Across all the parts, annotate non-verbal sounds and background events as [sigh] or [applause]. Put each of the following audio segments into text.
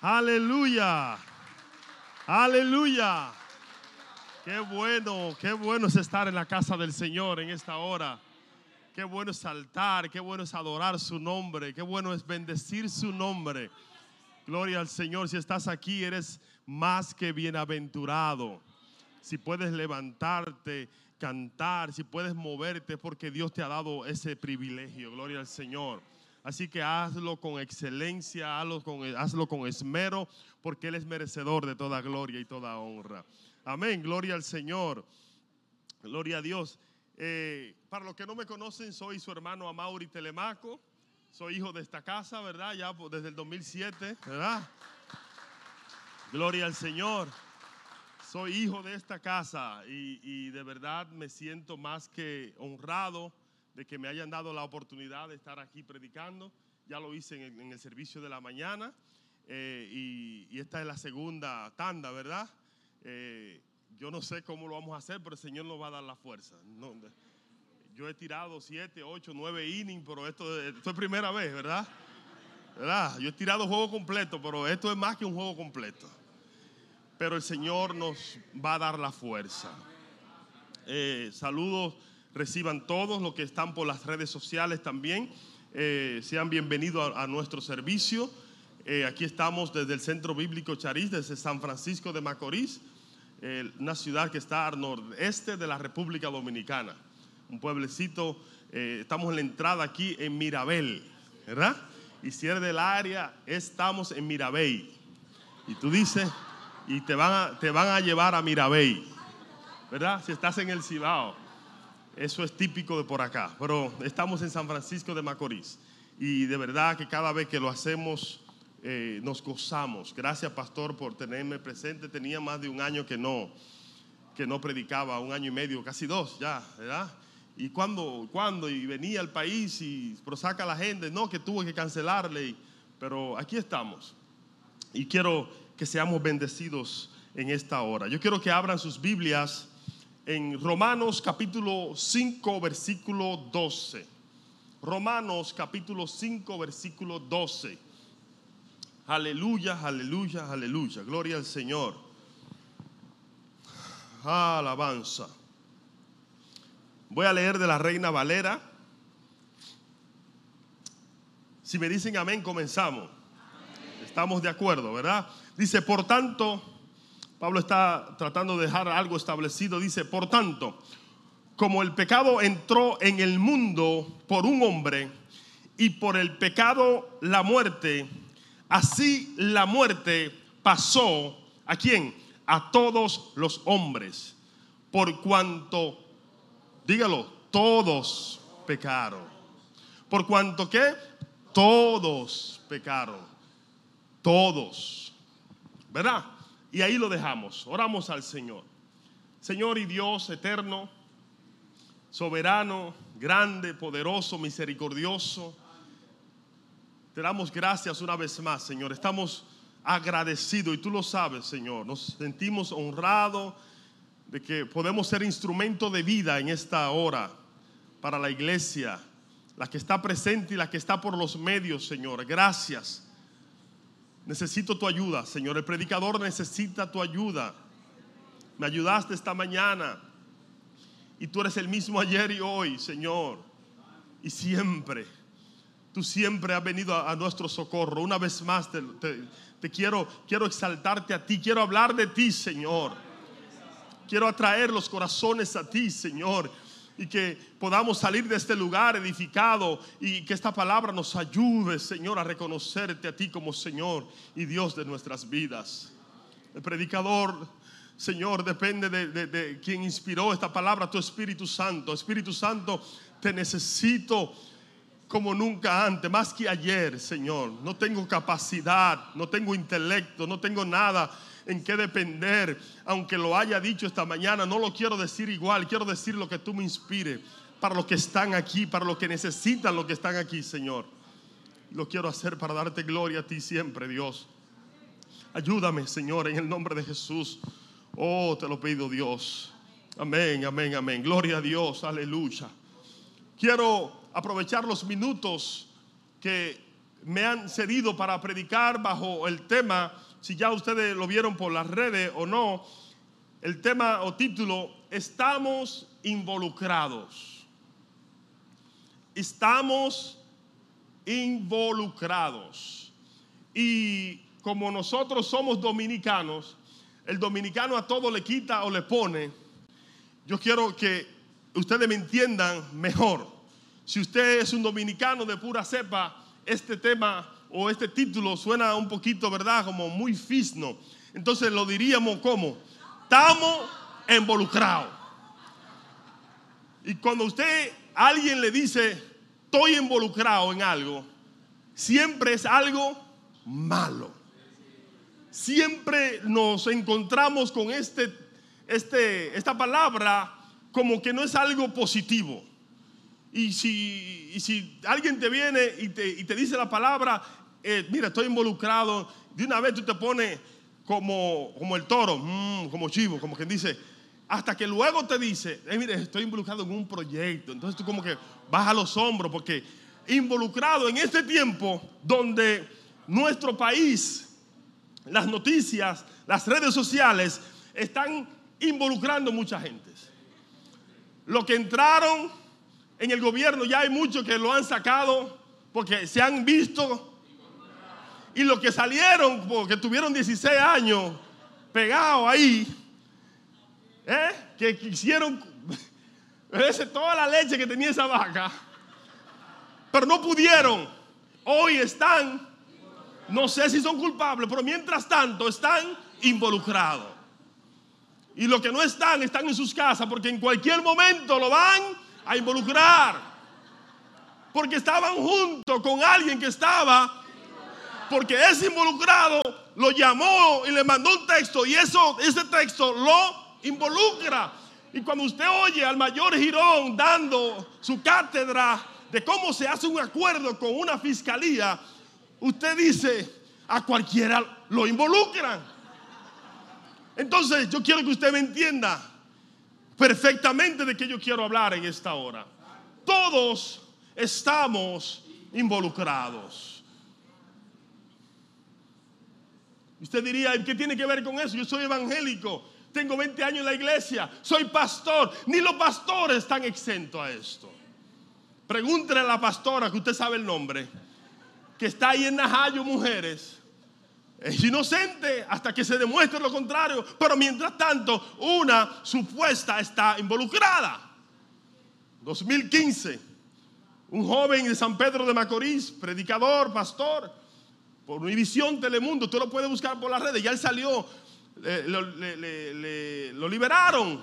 Aleluya. Aleluya. Qué bueno, qué bueno es estar en la casa del Señor en esta hora. Qué bueno es saltar, qué bueno es adorar su nombre, qué bueno es bendecir su nombre. Gloria al Señor. Si estás aquí, eres más que bienaventurado. Si puedes levantarte, cantar, si puedes moverte, porque Dios te ha dado ese privilegio. Gloria al Señor. Así que hazlo con excelencia, hazlo con, hazlo con esmero, porque Él es merecedor de toda gloria y toda honra. Amén, gloria al Señor. Gloria a Dios. Eh, para los que no me conocen, soy su hermano Amauri Telemaco. Soy hijo de esta casa, ¿verdad? Ya desde el 2007, ¿verdad? Gloria al Señor. Soy hijo de esta casa y, y de verdad me siento más que honrado de que me hayan dado la oportunidad de estar aquí predicando. Ya lo hice en en el servicio de la mañana eh, y, y, esta es la segunda tanda, ¿verdad? Eh, yo no sé cómo lo vamos a hacer, pero el Señor nos va a dar la fuerza. No, yo he tirado siete, ocho, nueve innings, pero esto, esto es primera vez, ¿verdad? ¿verdad? Yo he tirado juego completo, pero esto es más que un juego completo. Pero el Señor nos va a dar la fuerza. Eh, saludos reciban todos los que están por las redes sociales también. Eh, sean bienvenidos a, nuestro servicio. Eh, aquí estamos desde el Centro Bíblico Chariz, desde San Francisco de Macorís, eh, una ciudad que está al nordeste de la República Dominicana. Un pueblecito, estamos en la entrada aquí en Mirabel, ¿verdad? Y si eres del área, estamos en Mirabey. Y tú dices, y te van a, te van a llevar a Mirabey, ¿verdad? Si estás en el Cibao. Eso es típico de por acá, pero estamos en San Francisco de Macorís y de verdad que cada vez que lo hacemos eh, nos gozamos. Gracias, pastor, por tenerme presente. Tenía más de un año que no, que no predicaba, un año y medio, casi dos ya, ¿verdad? Y cuando, cuando y venía al país y prosaca la gente, no, que tuve que cancelarle, pero aquí estamos. Y quiero que seamos bendecidos en esta hora. Yo quiero que abran sus Biblias en Romanos capítulo 5, versículo 12. Romanos capítulo 5, versículo 12. Aleluya, aleluya, aleluya. Gloria al Señor. Alabanza. Voy a leer de la Reina Valera. Si me dicen amén, comenzamos. Estamos de acuerdo, ¿verdad? Dice, por tanto, Pablo está tratando de dejar algo establecido. Dice, por tanto, como el pecado entró en el mundo por un hombre y por el pecado la muerte, así la muerte pasó a quién? A todos los hombres. Por cuanto, dígalo, todos pecaron. Por cuanto que todos pecaron. Todos. ¿Verdad? Y ahí lo dejamos. Oramos al Señor. Señor y Dios eterno, soberano, grande, poderoso, misericordioso. Te damos gracias una vez más, Señor. Estamos agradecidos y tú lo sabes, Señor. Nos sentimos honrados de que podemos ser instrumento de vida en esta hora para la iglesia, la que está presente y la que está por los medios, Señor. Gracias. Necesito tu ayuda, Señor. El predicador necesita tu ayuda. Me ayudaste esta mañana. Y tú eres el mismo ayer y hoy, Señor. Y siempre. Tú siempre has venido a, nuestro socorro. Una vez más te, te, te, quiero, quiero exaltarte a ti. Quiero hablar de ti, Señor. Quiero atraer los corazones a ti, Señor y que podamos salir de este lugar edificado y que esta palabra nos ayude, Señor, a reconocerte a ti como Señor y Dios de nuestras vidas. El predicador, Señor, depende de, de, de quien inspiró esta palabra, tu Espíritu Santo. Espíritu Santo, te necesito como nunca antes, más que ayer, Señor. No tengo capacidad, no tengo intelecto, no tengo nada en qué depender, aunque lo haya dicho esta mañana, no lo quiero decir igual, quiero decir lo que tú me inspires para los que están aquí, para los que necesitan los que están aquí, Señor. Lo quiero hacer para darte gloria a ti siempre, Dios. Ayúdame, Señor, en el nombre de Jesús. Oh, te lo pido, Dios. Amén, amén, amén. Gloria a Dios, aleluya. Quiero aprovechar los minutos que me han cedido para predicar bajo el tema, si ya ustedes lo vieron por las redes o no, el tema o título, estamos involucrados. Estamos involucrados. Y como nosotros somos dominicanos, el dominicano a todo le quita o le pone. Yo quiero que ustedes me entiendan mejor. Si usted es un dominicano de pura cepa, este tema o este título suena un poquito, ¿verdad? Como muy fisno. Entonces lo diríamos como, estamos involucrados. Y cuando usted, alguien le dice, estoy involucrado en algo, siempre es algo malo. Siempre nos encontramos con este, este, esta palabra como que no es algo positivo. Y si, si alguien te viene y te, y te dice la palabra, eh, mira, estoy involucrado, de una vez tú te pones como, como el toro, mm, como chivo, como quien dice, hasta que luego te dice, eh, mire, estoy involucrado en un proyecto. Entonces tú como que baja los hombros porque involucrado en este tiempo donde nuestro país, las noticias, las redes sociales están involucrando mucha gente. Los que entraron en el gobierno ya hay muchos que lo han sacado porque se han visto. Y los que salieron porque tuvieron 16 años pegados ahí, ¿eh? que quisieron toda la leche que tenía esa vaca, pero no pudieron. Hoy están, no sé si son culpables, pero mientras tanto están involucrados. Y los que no están, están en sus casas porque en cualquier momento lo van a involucrar. Porque estaban junto con alguien que estaba, porque ese involucrado lo llamó y le mandó un texto y eso, ese texto lo involucra. Y cuando usted oye al mayor Girón dando su cátedra de cómo se hace un acuerdo con una fiscalía, usted dice, a cualquiera lo involucran. Entonces yo quiero que usted me entienda perfectamente de qué yo quiero hablar en esta hora. Todos estamos involucrados. Usted diría, ¿qué tiene que ver con eso? Yo soy evangélico, tengo 20 años en la iglesia, soy pastor. Ni los pastores están exentos a esto. Pregúntele a la pastora, que usted sabe el nombre, que está ahí en Najayo, mujeres. Es inocente hasta que se demuestre lo contrario, pero mientras tanto una supuesta está involucrada. 2015, un joven de San Pedro de Macorís, predicador, pastor, por Univisión Telemundo, usted lo puede buscar por las redes, ya él salió, lo liberaron,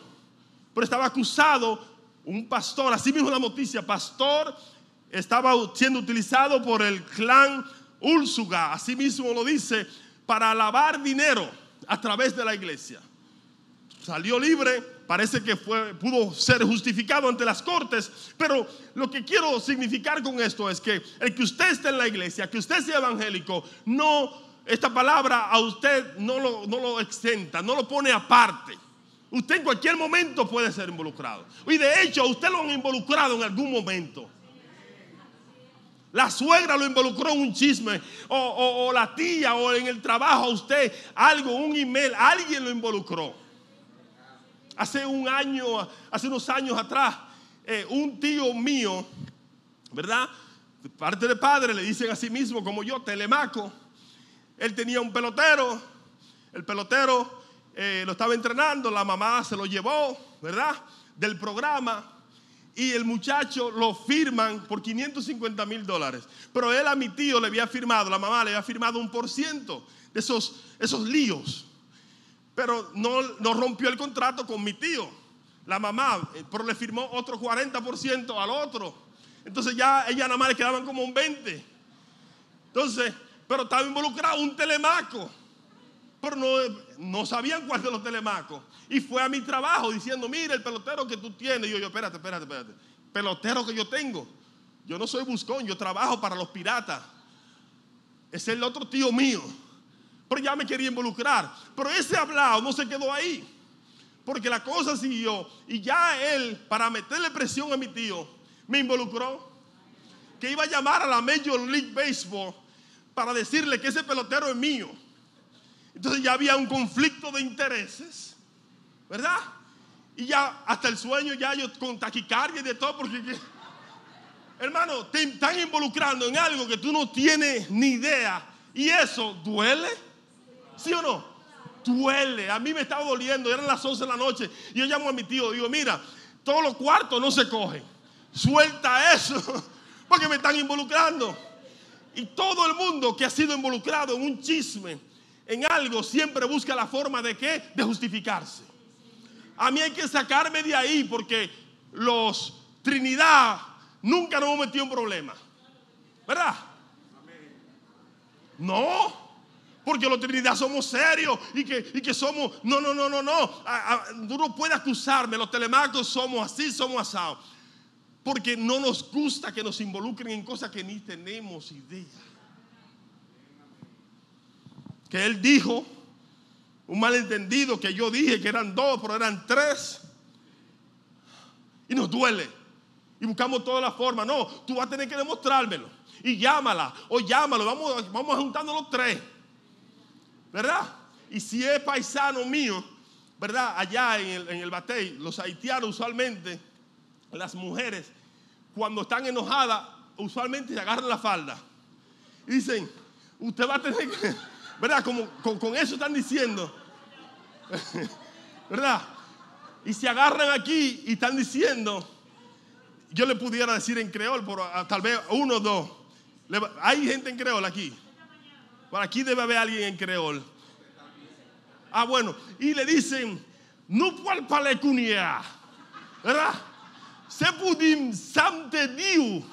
pero estaba acusado un pastor, así mismo la noticia, pastor estaba siendo utilizado por el clan Úlsuga, así mismo lo dice para lavar dinero a través de la iglesia. Salió libre, parece que pudo ser justificado ante las cortes, pero lo que quiero significar con esto es que el que usted esté en la iglesia, que usted sea evangélico, no, esta palabra a usted no lo, no lo exenta, no lo pone aparte. Usted en cualquier momento puede ser involucrado. Y de hecho, usted lo han involucrado en algún momento. La suegra lo involucró en un chisme, o, la tía, o en el trabajo, usted, algo, un email, alguien lo involucró. Hace un año, hace unos años atrás, eh, un tío mío, ¿verdad? parte de padre le dicen a sí mismo, como yo, Telemaco. Él tenía un pelotero, el pelotero eh, lo estaba entrenando, la mamá se lo llevó, ¿verdad? Del programa y el muchacho lo firman por 550 mil dólares. Pero él a mi tío le había firmado, la mamá le había firmado un por ciento de esos, esos líos. Pero no, no rompió el contrato con mi tío, la mamá, eh, pero le firmó otro 40% al otro. Entonces ya ella nada más le quedaban como un 20. Entonces, pero estaba involucrado un telemaco. Pero no, no sabían cuál de los telemacos. Y fue a mi trabajo diciendo, mira el pelotero que tú tienes. Y yo, yo, espérate, espérate, espérate. Pelotero que yo tengo. Yo no soy buscón, yo trabajo para los piratas. Es el otro tío mío. Pero ya me quería involucrar. Pero ese hablado no se quedó ahí. Porque la cosa siguió. Y ya él, para meterle presión a mi tío, me involucró. Que iba a llamar a la Major League Baseball para decirle que ese pelotero es mío. Entonces ya había un conflicto de intereses, ¿verdad? Y ya hasta el sueño ya yo con taquicardia y de todo, porque hermano, te están involucrando en algo que tú no tienes ni idea. Y eso duele, ¿sí o no? Duele. A mí me estaba doliendo, eran las 11 de la noche. Y yo llamo a mi tío, digo, mira, todos los cuartos no se cogen. Suelta eso, [laughs] porque me están involucrando. Y todo el mundo que ha sido involucrado en un chisme, en algo, siempre busca la forma de qué? De justificarse. A mí hay que sacarme de ahí porque los Trinidad nunca nos hemos metido en problemas. ¿Verdad? No, porque los Trinidad somos serios y que, y que somos. No, no, no, no, no. Tú no puedes acusarme. Los telemacos somos así, somos asados. Porque no nos gusta que nos involucren en cosas que ni tenemos idea. Que él dijo, un malentendido que yo dije que eran dos, pero eran tres. Y nos duele. Y buscamos todas las formas. No, tú vas a tener que demostrármelo. Y llámala o llámalo. Vamos, vamos juntando los tres. ¿Verdad? Y si es paisano mío, ¿verdad? Allá en el, en el batey, los haitianos usualmente, las mujeres cuando están enojadas, usualmente agarran la falda. Y dicen, usted va a tener que, [laughs] ¿verdad? Como con, eso están diciendo, [laughs] ¿verdad? Y se agarran aquí y están diciendo, yo le pudiera decir en creol, pero tal vez uno o dos. Hay gente en creol aquí. Por aquí debe haber alguien en creol. Ah, bueno. Y le dicen, no cual palecunia. ¿Verdad? Sepudim Samte Diu.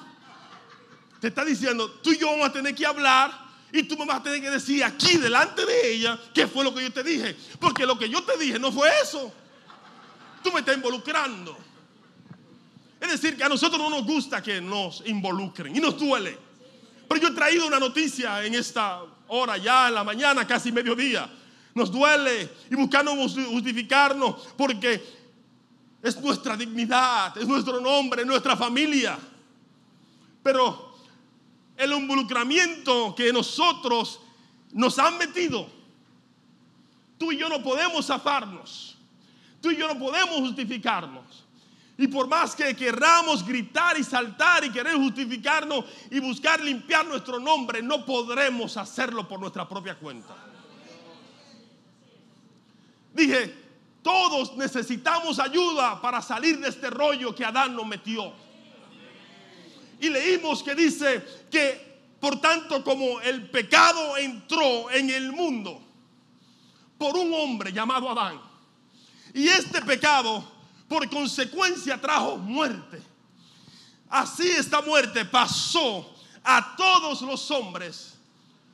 Te está diciendo, tú y yo vamos a tener que hablar y tú me vas a tener que decir aquí delante de ella qué fue lo que yo te dije. Porque lo que yo te dije no fue eso. Tú me estás involucrando. Es decir, que a nosotros no nos gusta que nos involucren y nos duele. Pero yo he traído una noticia en esta hora, ya en la mañana, casi mediodía. Nos duele y buscamos justificarnos porque es nuestra dignidad, es nuestro nombre, es nuestra familia. Pero el involucramiento que nosotros nos han metido, tú y yo no podemos zafarnos, tú y yo no podemos justificarnos. Y por más que queramos gritar y saltar y querer justificarnos y buscar limpiar nuestro nombre, no podremos hacerlo por nuestra propia cuenta. Dije, todos necesitamos ayuda para salir de este rollo que Adán nos metió. Y leímos que dice que por tanto como el pecado entró en el mundo por un hombre llamado Adán. Y este pecado por consecuencia trajo muerte. Así esta muerte pasó a todos los hombres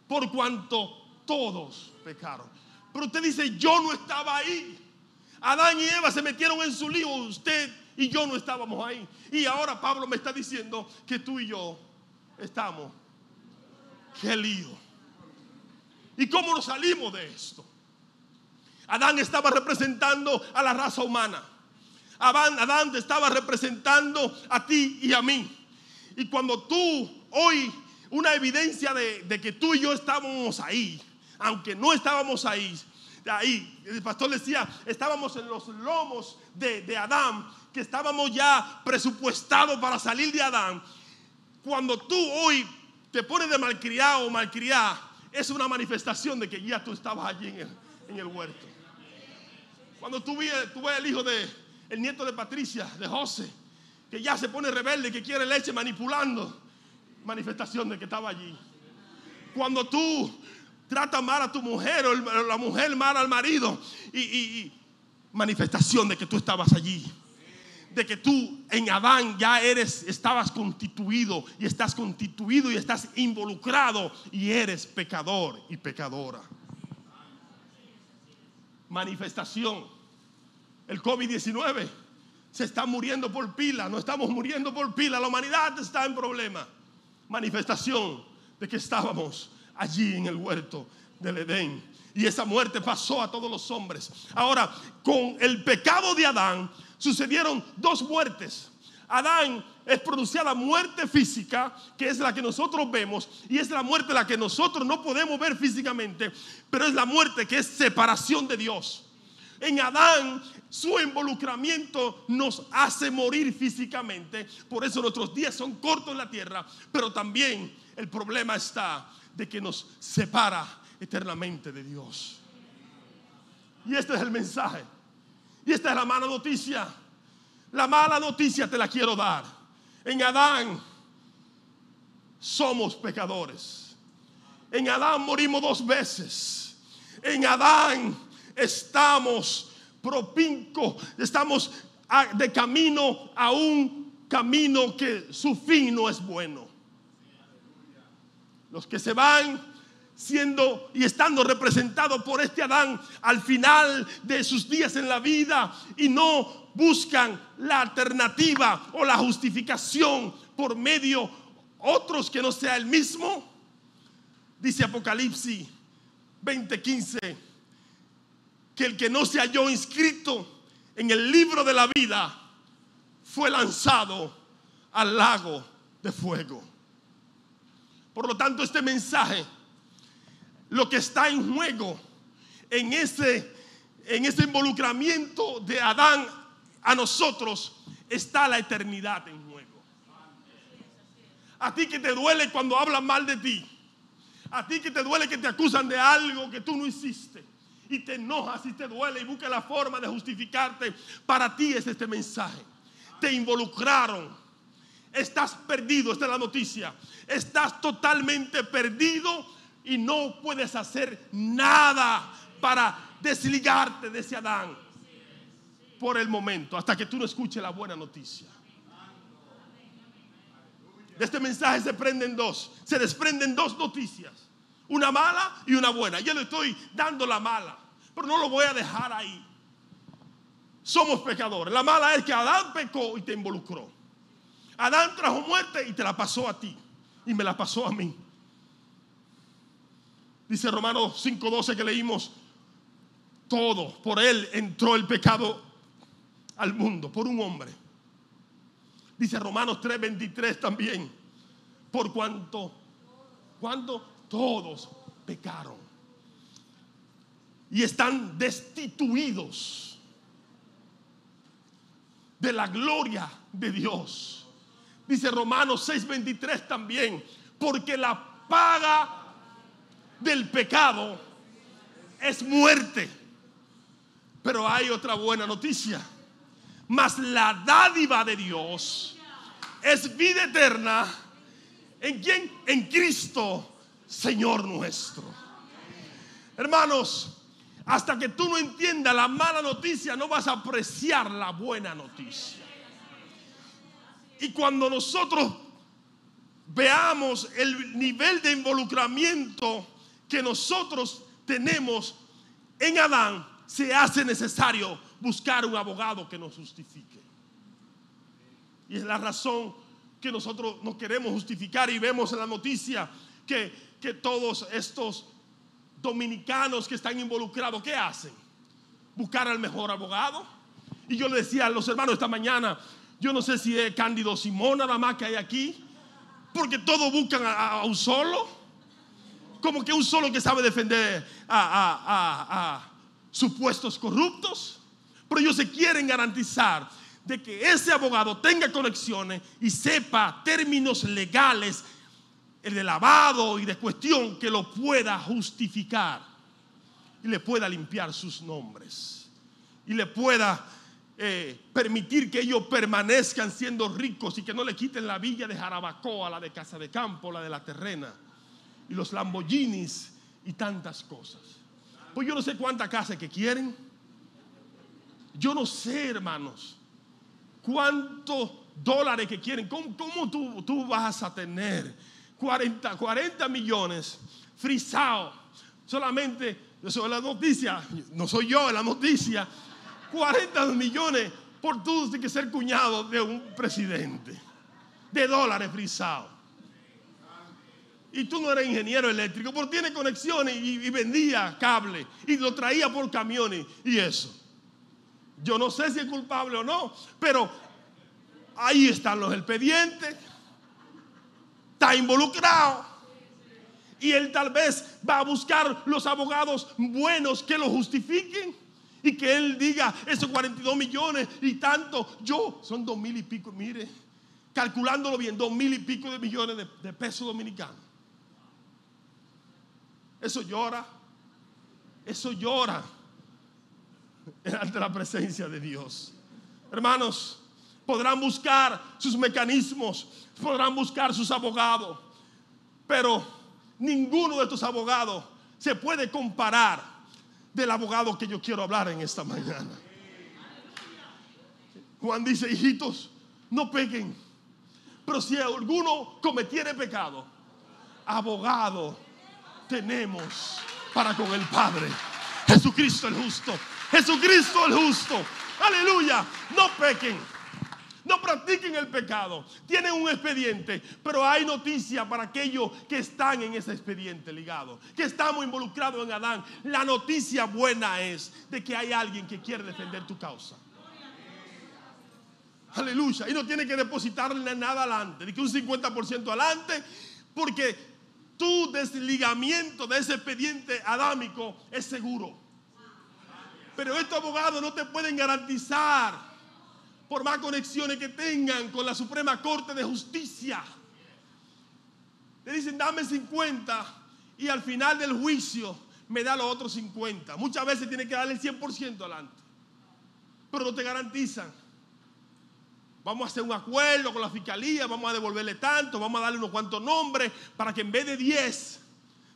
por cuanto todos pecaron. Pero usted dice, yo no estaba ahí. Adán y Eva se metieron en su lío, usted y yo no estábamos ahí. Y ahora Pablo me está diciendo que tú y yo estamos. Qué lío. ¿Y cómo nos salimos de esto? Adán estaba representando a la raza humana. Adán, Adán te estaba representando a ti y a mí. Y cuando tú hoy, una evidencia de, de que tú y yo estábamos ahí, aunque no estábamos ahí, ahí. El pastor decía, estábamos en los lomos de, Adán, que estábamos ya presupuestados para salir de Adán. Cuando tú hoy te pones de malcriado o malcriada, es una manifestación de que ya tú estabas allí en el, huerto. Cuando tú ves, tú ves el hijo de, el nieto de Patricia, de José, que ya se pone rebelde, que quiere leche manipulando, manifestación de que estaba allí. Cuando tú trata mal a tu mujer o la mujer mal al marido. Y, manifestación de que tú estabas allí. De que tú en Adán ya eres, estabas constituido y estás constituido y estás involucrado y eres pecador y pecadora. Manifestación. El COVID-19 se está muriendo por pila, no estamos muriendo por pila, la humanidad está en problema. Manifestación de que estábamos allí en el huerto del Edén. Y esa muerte pasó a todos los hombres. Ahora, con el pecado de Adán sucedieron dos muertes. Adán es pronunciada muerte física, que es la que nosotros vemos, y es la muerte la que nosotros no podemos ver físicamente, pero es la muerte que es separación de Dios. En Adán su involucramiento nos hace morir físicamente, por eso nuestros días son cortos en la tierra, pero también el problema está de que nos separa eternamente de Dios. Y este es el mensaje. Y esta es la mala noticia. La mala noticia te la quiero dar. En Adán somos pecadores. En Adán morimos dos veces. En Adán estamos propinco, estamos de camino a un camino que su fin no es bueno. Los que se van siendo y estando representados por este Adán al final de sus días en la vida y no buscan la alternativa o la justificación por medio otros que no sea el mismo. Dice Apocalipsis 20:15 que el que no se halló inscrito en el libro de la vida fue lanzado al lago de fuego. Por lo tanto, este mensaje, lo que está en juego en ese, en ese involucramiento de Adán a nosotros, está la eternidad en juego. A ti que te duele cuando hablan mal de ti. A ti que te duele que te acusan de algo que tú no hiciste. Y te enojas y te duele y busca la forma de justificarte. Para ti es este mensaje. Te involucraron. Estás perdido, esta es la noticia. Estás totalmente perdido y no puedes hacer nada para desligarte de ese Adán por el momento, hasta que tú no escuches la buena noticia. De este mensaje se prenden dos, se desprenden dos noticias, una mala y una buena. Yo le estoy dando la mala, pero no lo voy a dejar ahí. Somos pecadores. La mala es que Adán pecó y te involucró. Adán trajo muerte y te la pasó a ti y me la pasó a mí. Dice Romanos 5:12 que leímos, todo, por él entró el pecado al mundo, por un hombre. Dice Romanos 3:23 también, por cuanto, cuando todos pecaron y están destituidos de la gloria de Dios. Dice Romanos 6:23 también, porque la paga del pecado es muerte. Pero hay otra buena noticia. Mas la dádiva de Dios es vida eterna. ¿En quién? En Cristo, Señor nuestro. Hermanos, hasta que tú no entiendas la mala noticia, no vas a apreciar la buena noticia. Y cuando nosotros veamos el nivel de involucramiento que nosotros tenemos en Adán, se hace necesario buscar un abogado que nos justifique. Y es la razón que nosotros nos queremos justificar y vemos en la noticia que, que todos estos dominicanos que están involucrados, ¿qué hacen? Buscar al mejor abogado. Y yo le decía a los hermanos esta mañana, yo no sé si es Cándido Simón nada más que hay aquí, porque todos buscan a, un solo, como que un solo que sabe defender a, a supuestos corruptos. Pero ellos se quieren garantizar de que ese abogado tenga conexiones y sepa términos legales de lavado y de cuestión que lo pueda justificar y le pueda limpiar sus nombres y le pueda eh, permitir que ellos permanezcan siendo ricos y que no le quiten la villa de Jarabacoa, la de Casa de Campo, la de la Terrena y los Lamborghinis y tantas cosas. Pues yo no sé cuántas casas que quieren. Yo no sé, hermanos, cuántos dólares que quieren. ¿Cómo, tú, vas a tener 40, 40 millones frisados? Solamente, eso es la noticia, no soy yo, es la noticia. 40 millones por tú que ser cuñado de un presidente. De dólares frisados. Y tú no eres ingeniero eléctrico, porque tiene conexiones y vendía cable y lo traía por camiones y eso. Yo no sé si es culpable o no, pero Ahí están los expedientes. Está involucrado. Y él tal vez va a buscar los abogados buenos que lo justifiquen. Y que él diga, esos 42 millones y tanto, yo, son dos mil y pico, mire, calculándolo bien, dos mil y pico de millones de, de pesos dominicanos. Eso llora, eso llora [laughs] ante la presencia de Dios. Hermanos, podrán buscar sus mecanismos, podrán buscar sus abogados, pero ninguno de estos abogados se puede comparar del abogado que yo quiero hablar en esta mañana. Juan dice, hijitos, no peguen, pero si alguno cometiere pecado, abogado tenemos para con el Padre. Jesucristo el justo. Jesucristo el justo. Aleluya. No pequen. No practiquen el pecado. Tienen un expediente, pero hay noticia para aquellos que están en ese expediente ligado, que estamos involucrados en Adán. La noticia buena es de que hay alguien que quiere defender tu causa. Aleluya. Y no tiene que depositarle nada adelante, ni que un 50% adelante, porque tu desligamiento de ese expediente adámico es seguro. Pero estos abogados no te pueden garantizar, por más conexiones que tengan con la Suprema Corte de Justicia. Le dicen, dame 50 y al final del juicio me da los otros 50. Muchas veces tiene que darle el 100% adelante. Pero no te garantizan. Vamos a hacer un acuerdo con la fiscalía, vamos a devolverle tanto, vamos a darle unos cuantos nombres para que en vez de 10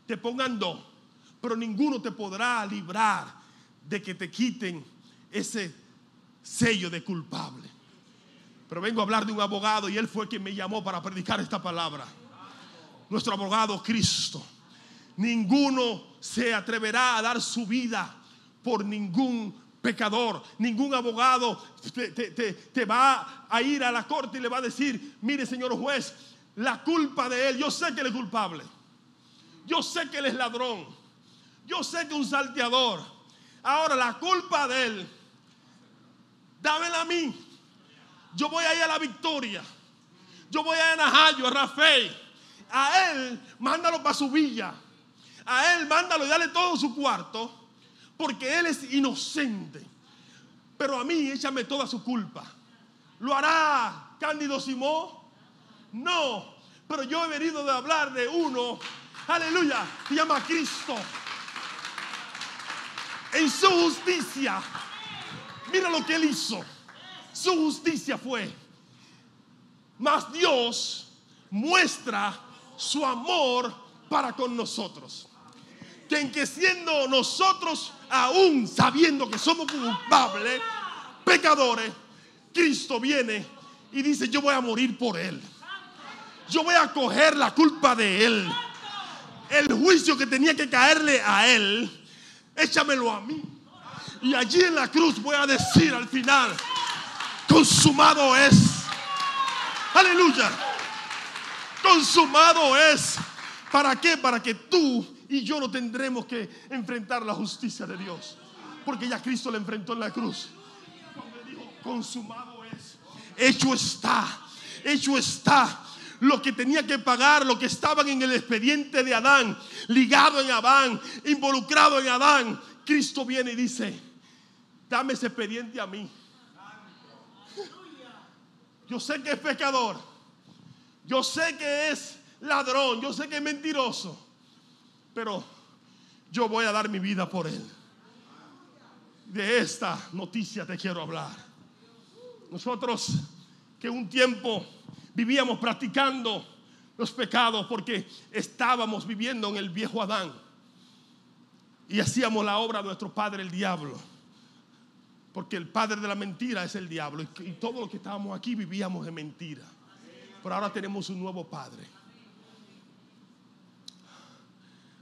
te pongan dos. Pero ninguno te podrá librar de que te quiten ese sello de culpable. Pero vengo a hablar de un abogado y él fue quien me llamó para predicar esta palabra. Nuestro abogado Cristo. Ninguno se atreverá a dar su vida por ningún pecador. Ningún abogado te, te- te- te va a ir a la corte y le va a decir, mire señor juez, la culpa de él, yo sé que él es culpable. Yo sé que él es ladrón. Yo sé que es un salteador. Ahora la culpa de él, dámela a mí. Yo voy a a la victoria. Yo voy a Najayo, a Rafael. A él, mándalo para su villa. A él, mándalo y dale todo su cuarto. Porque él es inocente. Pero a mí, échame toda su culpa. ¿Lo hará Cándido Simón? No. Pero yo he venido de hablar de uno, aleluya, se llama Cristo. En su justicia, mira lo que él hizo. Su justicia fue. Mas Dios muestra su amor para con nosotros. Que en que siendo nosotros, aún sabiendo que somos culpables, pecadores, Cristo viene y dice, yo voy a morir por él. Yo voy a coger la culpa de él. El juicio que tenía que caerle a él, échamelo a mí. Y allí en la cruz voy a decir al final, consumado es. Aleluya. Consumado es. ¿Para qué? Para que tú y yo no tendremos que enfrentar la justicia de Dios. Porque ya Cristo le enfrentó en la cruz. Consumado es. Hecho está. Hecho está. Lo que tenía que pagar, lo que estaban en el expediente de Adán, ligado en Adán, involucrado en Adán. Cristo viene y dice, dame ese expediente a mí. Yo sé que es pecador. Yo sé que es ladrón. Yo sé que es mentiroso. Pero yo voy a dar mi vida por él. De esta noticia te quiero hablar. Nosotros que un tiempo vivíamos practicando los pecados porque estábamos viviendo en el viejo Adán y hacíamos la obra de nuestro padre el diablo. Porque el padre de la mentira es el diablo. Y, y todos los que estábamos aquí vivíamos en mentira. Pero ahora tenemos un nuevo padre.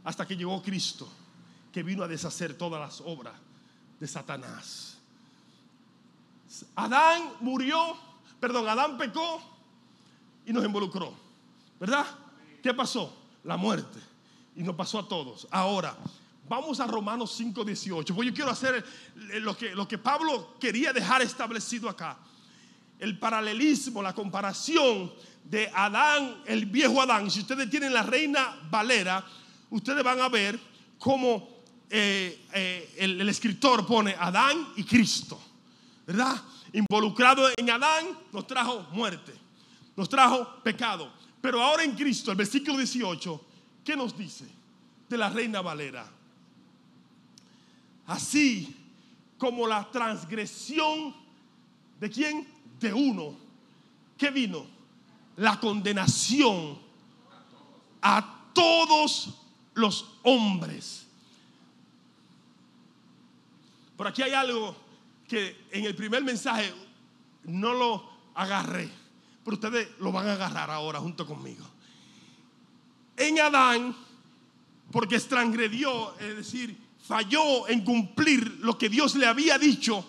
Hasta que llegó Cristo, que vino a deshacer todas las obras de Satanás. Adán murió, perdón, Adán pecó y nos involucró. ¿Verdad? ¿Qué pasó? La muerte. Y nos pasó a todos. Ahora, vamos a Romanos 5:18. Pues yo quiero hacer lo que, lo que Pablo quería dejar establecido acá. el paralelismo, la comparación de Adán, el viejo Adán. Si ustedes tienen la reina Valera, ustedes van a ver cómo eh, eh, el, el escritor pone Adán y Cristo, ¿verdad? Involucrado en Adán nos trajo muerte, nos trajo pecado. Pero ahora en Cristo, el versículo 18, ¿qué nos dice de la reina Valera? Así como la transgresión de quién? De uno. ¿Qué vino? La condenación a todos los hombres. Por aquí hay algo que en el primer mensaje no lo agarré, pero ustedes lo van a agarrar ahora junto conmigo. En Adán, porque transgredió, es decir, falló en cumplir lo que Dios le había dicho,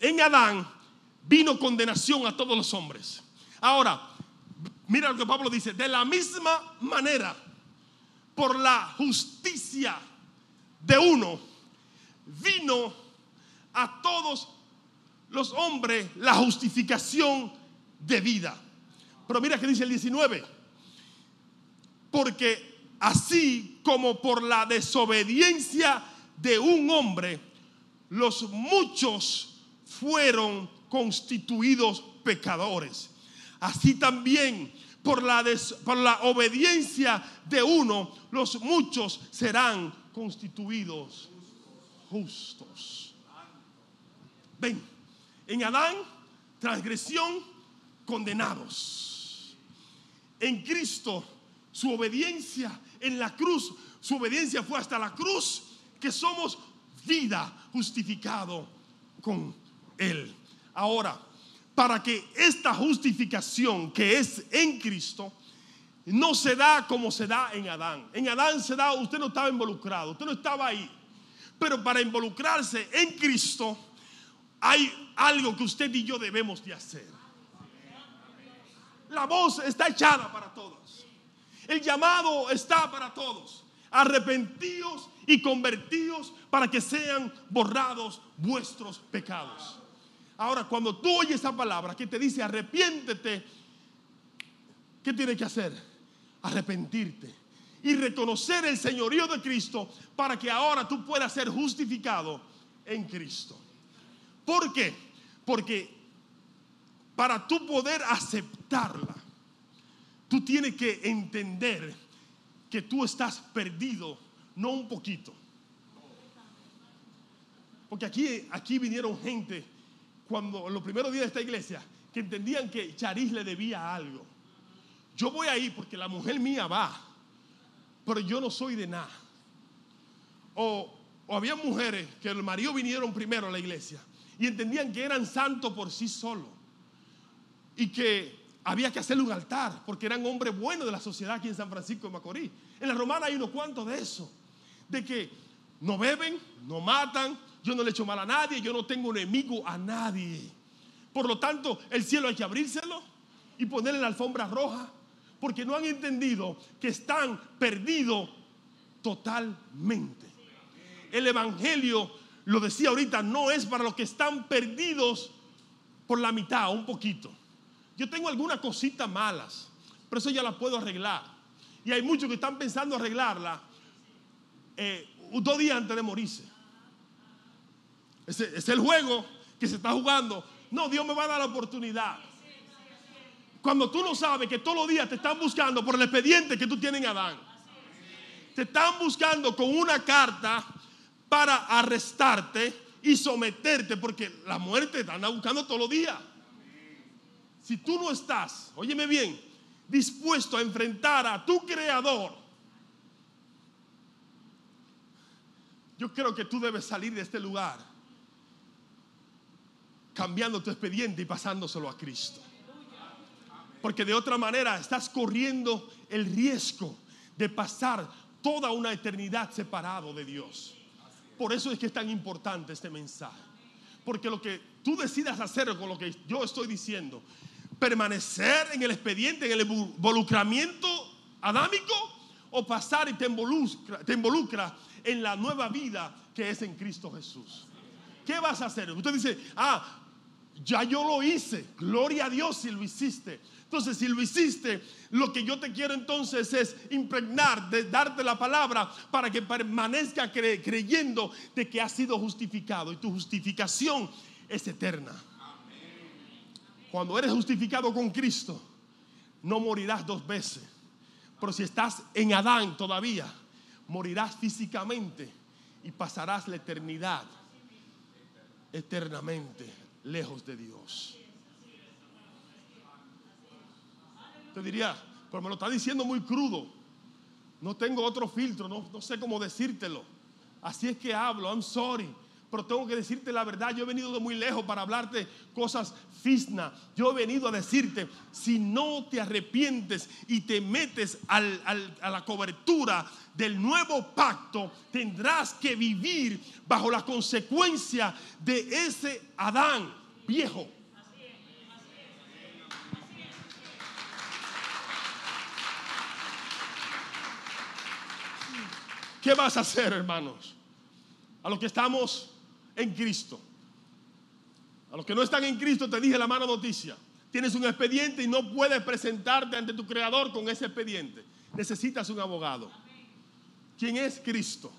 en Adán vino condenación a todos los hombres. Ahora, mira lo que Pablo dice, de la misma manera, por la justicia de uno, vino a todos los hombres la justificación de vida. Pero mira que dice el 19, porque así como por la desobediencia de un hombre, los muchos fueron constituidos pecadores. Así también por la, por la obediencia de uno, los muchos serán constituidos justos. Ven, en Adán, transgresión, condenados. En Cristo, su obediencia en la cruz, su obediencia fue hasta la cruz, que somos vida justificado con Él. Ahora, para que esta justificación que es en Cristo no se da como se da en Adán. En Adán se da, usted no estaba involucrado, usted no estaba ahí. Pero para involucrarse en Cristo hay algo que usted y yo debemos de hacer. La voz está echada para todos. El llamado está para todos. Arrepentidos y convertidos para que sean borrados vuestros pecados. Ahora, cuando tú oyes esa palabra que te dice arrepiéntete, ¿qué tienes que hacer? Arrepentirte y reconocer el señorío de Cristo para que ahora tú puedas ser justificado en Cristo. ¿Por qué? Porque para tú poder aceptarla, tú tienes que entender que tú estás perdido, no un poquito. Porque aquí, aquí vinieron gente cuando los primeros días de esta iglesia que entendían que Charis le debía algo. Yo voy ahí porque la mujer mía va, pero yo no soy de nada. O, o había mujeres que el marido vinieron primero a la iglesia y entendían que eran santos por sí solos y que había que hacerle un altar porque eran hombres buenos de la sociedad aquí en San Francisco de Macorís. En la romana hay unos cuantos de eso, de que no beben, no matan, yo no le echo mal a nadie, yo no tengo enemigo a nadie. Por lo tanto, el cielo hay que abrírselo y ponerle la alfombra roja, porque no han entendido que están perdidos totalmente. El Evangelio, lo decía ahorita, no es para los que están perdidos por la mitad, un poquito. Yo tengo algunas cositas malas, pero eso ya las puedo arreglar. Y hay muchos que están pensando arreglarla eh, dos días antes de morirse. Ese es el juego que se está jugando. No, Dios me va a dar la oportunidad. Cuando tú no sabes que todos los días te están buscando por el expediente que tú tienes en Adán. Te están buscando con una carta para arrestarte y someterte porque la muerte te anda buscando todos los días. Si tú no estás, óyeme bien, dispuesto a enfrentar a tu creador, yo creo que tú debes salir de este lugar cambiando tu expediente y pasándoselo a Cristo. Porque de otra manera estás corriendo el riesgo de pasar toda una eternidad separado de Dios. Por eso es que es tan importante este mensaje. Porque lo que tú decidas hacer con lo que yo estoy diciendo, permanecer en el expediente, en el involucramiento adámico, o pasar y te involucra, te involucra en la nueva vida que es en Cristo Jesús. ¿Qué vas a hacer? Usted dice, ah, Ya yo lo hice. Gloria a Dios si lo hiciste. Entonces, si lo hiciste, lo que yo te quiero entonces es impregnar, de darte la palabra para que permanezca creyendo de que has sido justificado y tu justificación es eterna. Cuando eres justificado con Cristo, no morirás dos veces. Pero si estás en Adán todavía, morirás físicamente y pasarás la eternidad eternamente lejos de Dios. Te diría, pero me lo está diciendo muy crudo. No tengo otro filtro, no, no sé cómo decírtelo. Así es que hablo, I'm sorry pero tengo que decirte la verdad. Yo he venido de muy lejos para hablarte cosas fisna. Yo he venido a decirte, si no te arrepientes y te metes a la cobertura del nuevo pacto, tendrás que vivir bajo la consecuencia de ese Adán viejo. ¿Qué vas a hacer, hermanos? A los que estamos en Cristo. A los que no están en Cristo te dije la mala noticia. Tienes un expediente y no puedes presentarte ante tu creador con ese expediente. Necesitas un abogado. ¿Quién es Cristo?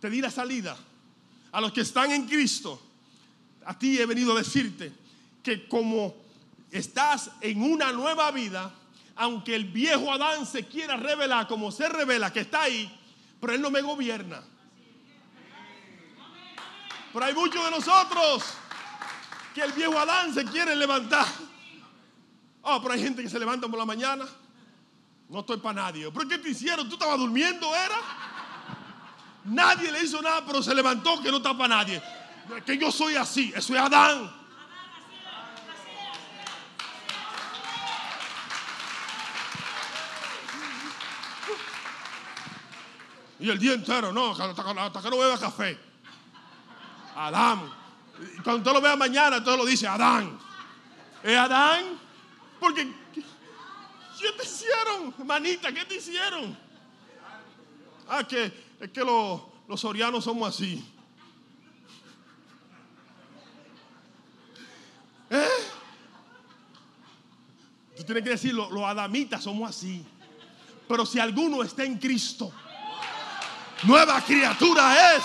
Te di la salida. A los que están en Cristo, a ti he venido a decirte que como estás en una nueva vida, aunque el viejo Adán se quiera revelar como se revela que está ahí, pero él no me gobierna. Pero hay muchos de nosotros que el viejo Adán se quiere levantar. Oh, pero hay gente que se levanta por la mañana. No estoy para nadie. ¿Pero qué te hicieron? ¿Tú estabas durmiendo, era? Nadie le hizo nada, pero se levantó que no está para nadie. Que yo soy así. Eso es Adán. Y el día entero, no, hasta que no beba café. Adán. Cuando usted lo vea mañana, todo lo dice Adán. ¿Es Adán? Porque, ¿qué te hicieron, manita? ¿Qué te hicieron? Ah, que es que los, los sorianos somos así. ¿Eh? Tú tienes que decir, los adamitas somos así. Pero si alguno está en Cristo, nueva criatura es.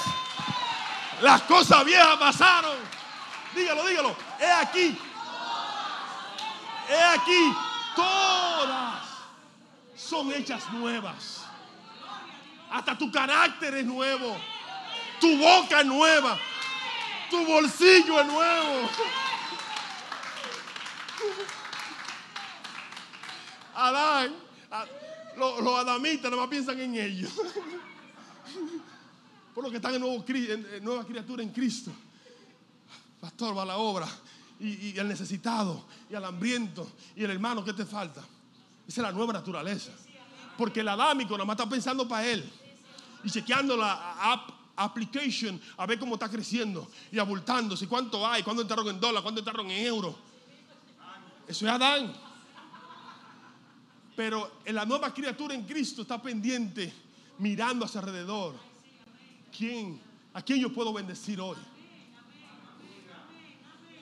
Las cosas viejas pasaron. Dígalo, dígalo. He aquí. He aquí. Todas son hechas nuevas. Hasta tu carácter es nuevo. Tu boca es nueva. Tu bolsillo es nuevo. Adán, los, adamitas nada más piensan en ellos por lo que están en, nueva criatura en Cristo. Pastor, va a la obra. Y, al necesitado, y al hambriento, y el hermano, ¿qué te falta? Esa es la nueva naturaleza. Porque el adámico nada más está pensando para él. Y chequeando la app, application a ver cómo está creciendo y abultándose. ¿Cuánto hay? ¿Cuánto entraron en dólar? ¿Cuánto entraron en euro? Eso es Adán. Pero en la nueva criatura en Cristo está pendiente, mirando hacia alrededor quién, a quién yo puedo bendecir hoy.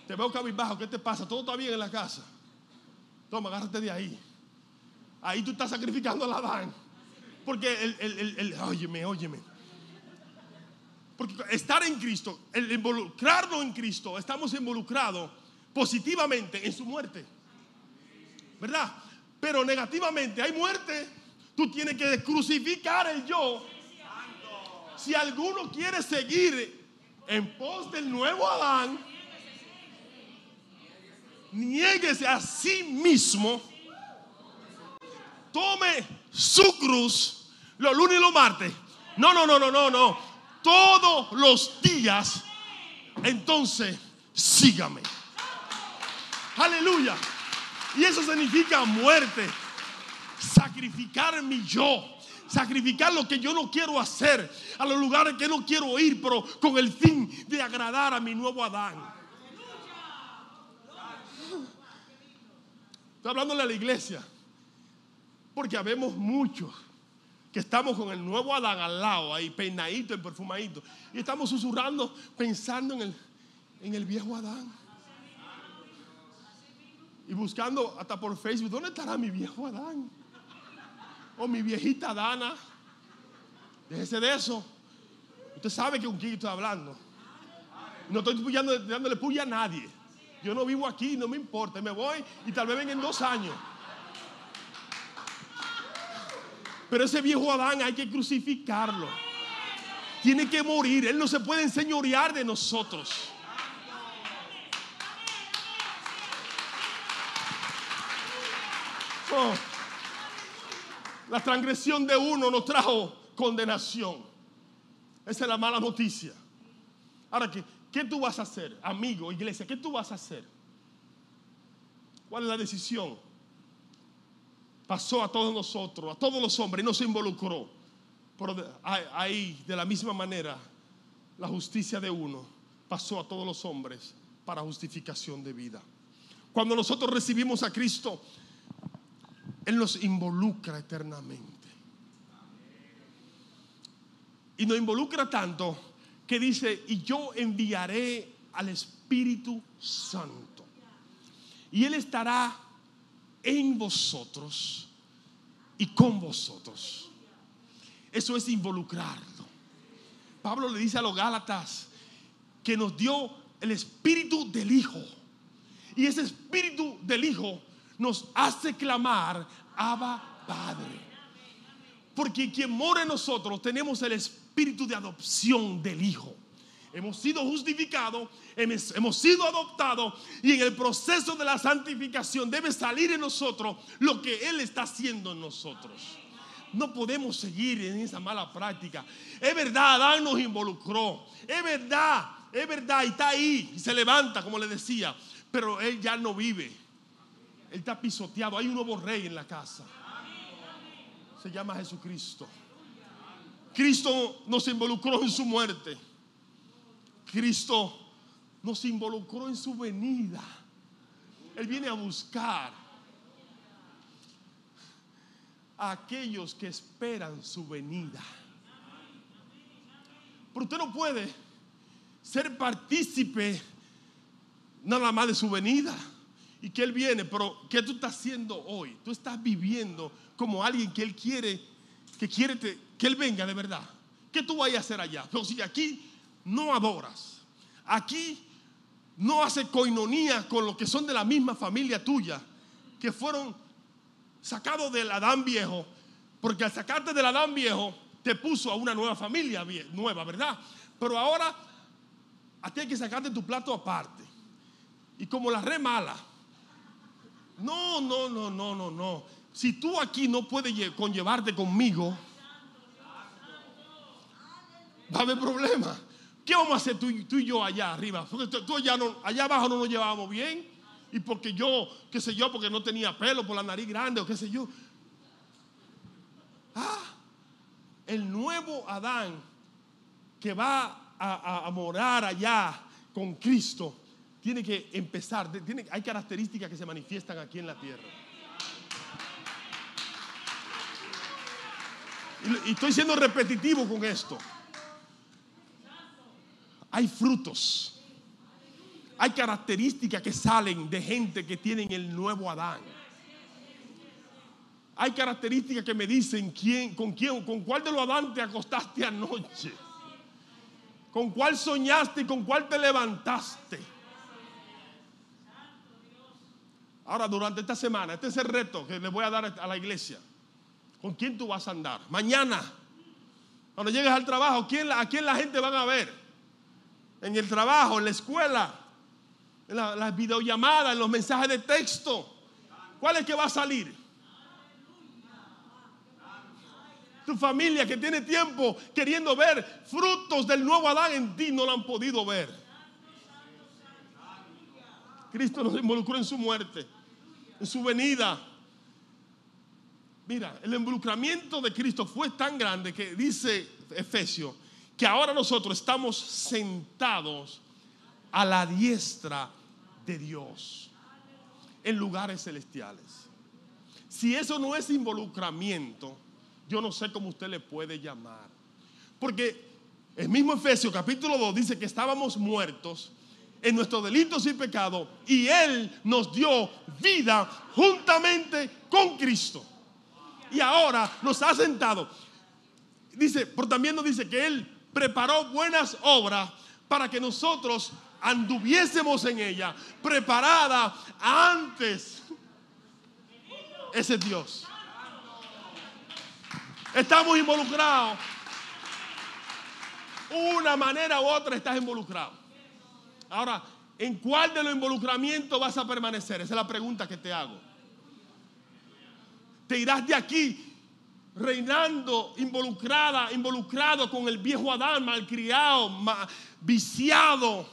Te veo cabizbajo, ¿qué te pasa? Todo está bien en la casa. Toma, agárrate de ahí. Ahí tú estás sacrificando a la Adán. Porque el, el, el, óyeme, óyeme. Porque estar en Cristo, el involucrarnos en Cristo, estamos involucrados positivamente en su muerte. ¿Verdad? Pero negativamente hay muerte. Tú tienes que crucificar el yo si alguno quiere seguir en pos del nuevo Adán, niéguese a sí mismo, tome su cruz los lunes y los martes. No, no, no, no, no, no. Todos los días, entonces sígame. Aleluya. Y eso significa muerte. Sacrificar mi yo sacrificar lo que yo no quiero hacer, a los lugares que no quiero ir, pero con el fin de agradar a mi nuevo Adán. Estoy hablándole a la iglesia, porque habemos muchos que estamos con el nuevo Adán al lado, ahí peinadito, perfumadito, y estamos susurrando pensando en el, en el viejo Adán. y buscando hasta por Facebook, ¿dónde estará mi viejo Adán? O mi viejita Dana. Déjese de eso. Usted sabe que con quién estoy hablando. No estoy puyando, dándole puya a nadie. Yo no vivo aquí, no me importa. Me voy y tal vez venga en dos años. Pero ese viejo Adán hay que crucificarlo. Tiene que morir. Él no se puede enseñorear de nosotros. Oh. La transgresión de uno nos trajo condenación. Esa es la mala noticia. Ahora, ¿qué, ¿qué tú vas a hacer, amigo, iglesia? ¿Qué tú vas a hacer? ¿Cuál es la decisión? Pasó a todos nosotros, a todos los hombres, y no se involucró. Pero ahí, de la misma manera, la justicia de uno pasó a todos los hombres para justificación de vida. Cuando nosotros recibimos a Cristo, Él nos involucra eternamente. Y nos involucra tanto que dice, y yo enviaré al Espíritu Santo. Y Él estará en vosotros y con vosotros. Eso es involucrarlo. Pablo le dice a los Gálatas que nos dio el espíritu del Hijo. Y ese espíritu del Hijo nos hace clamar, Abba Padre. Porque quien mora en nosotros tenemos el espíritu de adopción del Hijo. Hemos sido justificados, hemos, sido adoptados y en el proceso de la santificación debe salir en nosotros lo que Él está haciendo en nosotros. No podemos seguir en esa mala práctica. Es verdad, Adán nos involucró. Es verdad, es verdad, y está ahí, y se levanta, como le decía, pero Él ya no vive. Él está pisoteado. Hay un nuevo rey en la casa. Se llama Jesucristo. Cristo nos involucró en su muerte. Cristo nos involucró en su venida. Él viene a buscar a aquellos que esperan su venida. Pero usted no puede ser partícipe nada más de su venida y que Él viene, pero ¿qué tú estás haciendo hoy? Tú estás viviendo como alguien que Él quiere, que quiere que Él venga de verdad. ¿Qué tú vas a hacer allá? Pero si aquí no adoras, aquí no hace coinonía con los que son de la misma familia tuya, que fueron sacados del Adán viejo, porque al sacarte del Adán viejo te puso a una nueva familia nueva, ¿verdad? Pero ahora a ti hay que sacarte tu plato aparte. Y como la re mala, no, no, no, no, no, no. Si tú aquí no puedes conllevarte conmigo, va a haber problema. ¿Qué vamos a hacer tú, y yo allá arriba? Porque tú, allá, no, allá abajo no nos llevábamos bien. Y porque yo, qué sé yo, porque no tenía pelo por la nariz grande o qué sé yo. Ah, el nuevo Adán que va a, a morar allá con Cristo tiene que empezar, tiene, hay características que se manifiestan aquí en la tierra. Y, estoy siendo repetitivo con esto. Hay frutos. Hay características que salen de gente que tienen el nuevo Adán. Hay características que me dicen quién, con quién, con cuál de los Adán te acostaste anoche. Con cuál soñaste y con cuál te levantaste. Ahora, durante esta semana, este es el reto que le voy a dar a la iglesia. ¿Con quién tú vas a andar? Mañana, cuando llegues al trabajo, ¿a quién la gente van a ver? En el trabajo, en la escuela, en las videollamadas, en los mensajes de texto. ¿Cuál es que va a salir? Tu familia que tiene tiempo queriendo ver frutos del nuevo Adán en ti no lo han podido ver. Cristo nos involucró en su muerte en su venida. Mira, el involucramiento de Cristo fue tan grande que dice Efesio que ahora nosotros estamos sentados a la diestra de Dios en lugares celestiales. Si eso no es involucramiento, yo no sé cómo usted le puede llamar. Porque el mismo Efesio capítulo 2 dice que estábamos muertos en nuestros delitos y pecados y Él nos dio vida juntamente con Cristo. Y ahora nos ha sentado. Dice, por también nos dice que Él preparó buenas obras para que nosotros anduviésemos en ella, preparada antes. Ese es Dios. Estamos involucrados. Una manera u otra estás involucrado. Ahora, ¿en cuál de los involucramientos vas a permanecer? Esa es la pregunta que te hago. Te irás de aquí reinando, involucrada, involucrado con el viejo Adán, malcriado, viciado,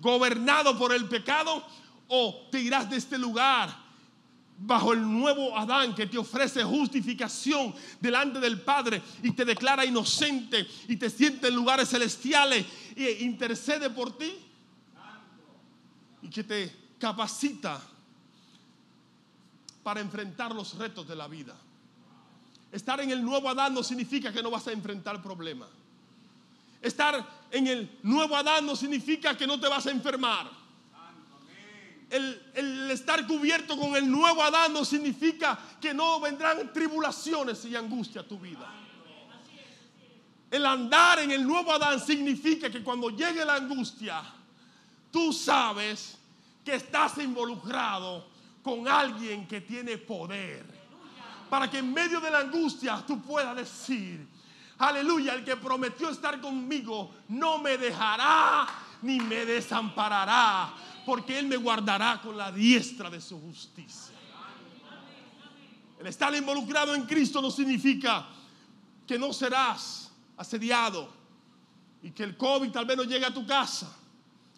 gobernado por el pecado, o te irás de este lugar bajo el nuevo Adán que te ofrece justificación delante del Padre y te declara inocente y te siente en lugares celestiales e intercede por ti y que te capacita para enfrentar los retos de la vida. Estar en el nuevo Adán no significa que no vas a enfrentar problemas. Estar en el nuevo Adán no significa que no te vas a enfermar el, estar cubierto con el nuevo Adán no significa que no vendrán tribulaciones y angustia a tu vida. El andar en el nuevo Adán significa que cuando llegue la angustia, tú sabes que estás involucrado con alguien que tiene poder. Para que en medio de la angustia tú puedas decir, aleluya, el que prometió estar conmigo no me dejará ni me desamparará porque Él me guardará con la diestra de su justicia. El estar involucrado en Cristo no significa que no serás asediado y que el COVID tal vez no llegue a tu casa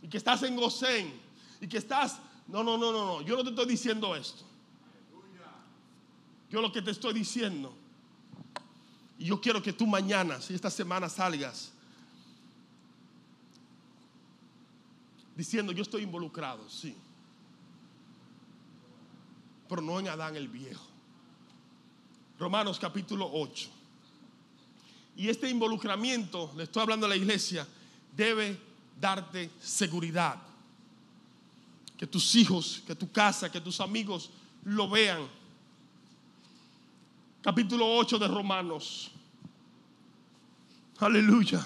y que estás en Gosén y que estás... No, no, no, no, no. Yo no te estoy diciendo esto. Yo lo que te estoy diciendo, y yo quiero que tú mañana, si esta semana salgas diciendo yo estoy involucrado, sí. Pero no en Adán el viejo. Romanos capítulo 8. Y este involucramiento, le estoy hablando a la iglesia, debe darte seguridad. Que tus hijos, que tu casa, que tus amigos lo vean. Capítulo 8 de Romanos. Aleluya.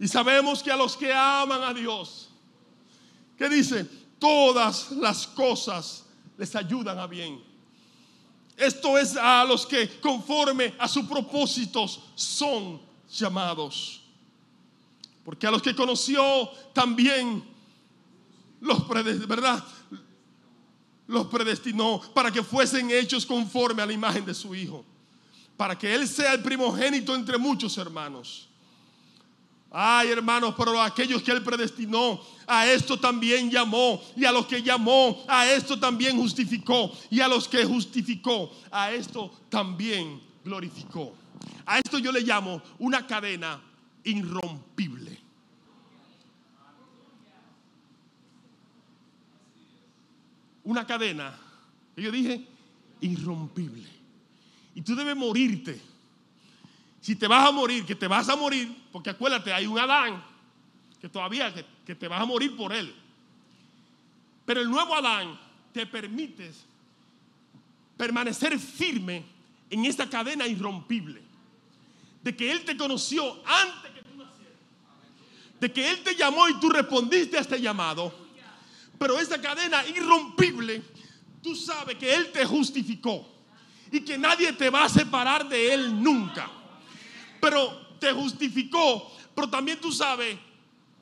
Y sabemos que a los que aman a Dios, ¿qué dice? Todas las cosas les ayudan a bien. Esto es a los que conforme a sus propósitos son llamados. Porque a los que conoció también los ¿verdad? Los predestinó para que fuesen hechos conforme a la imagen de su Hijo. Para que Él sea el primogénito entre muchos hermanos. Ay, hermanos, pero a aquellos que Él predestinó, a esto también llamó. Y a los que llamó, a esto también justificó. Y a los que justificó, a esto también glorificó. A esto yo le llamo una cadena irrompible. Una cadena, yo dije, irrompible. Y tú debes morirte si te vas a morir, que te vas a morir, porque acuérdate, hay un Adán que todavía que, te vas a morir por él. Pero el nuevo Adán te permite permanecer firme en esta cadena irrompible. De que Él te conoció antes que tú nacieras. De que Él te llamó y tú respondiste a este llamado. Pero esta cadena irrompible, tú sabes que Él te justificó. Y que nadie te va a separar de Él nunca pero te justificó. Pero también tú sabes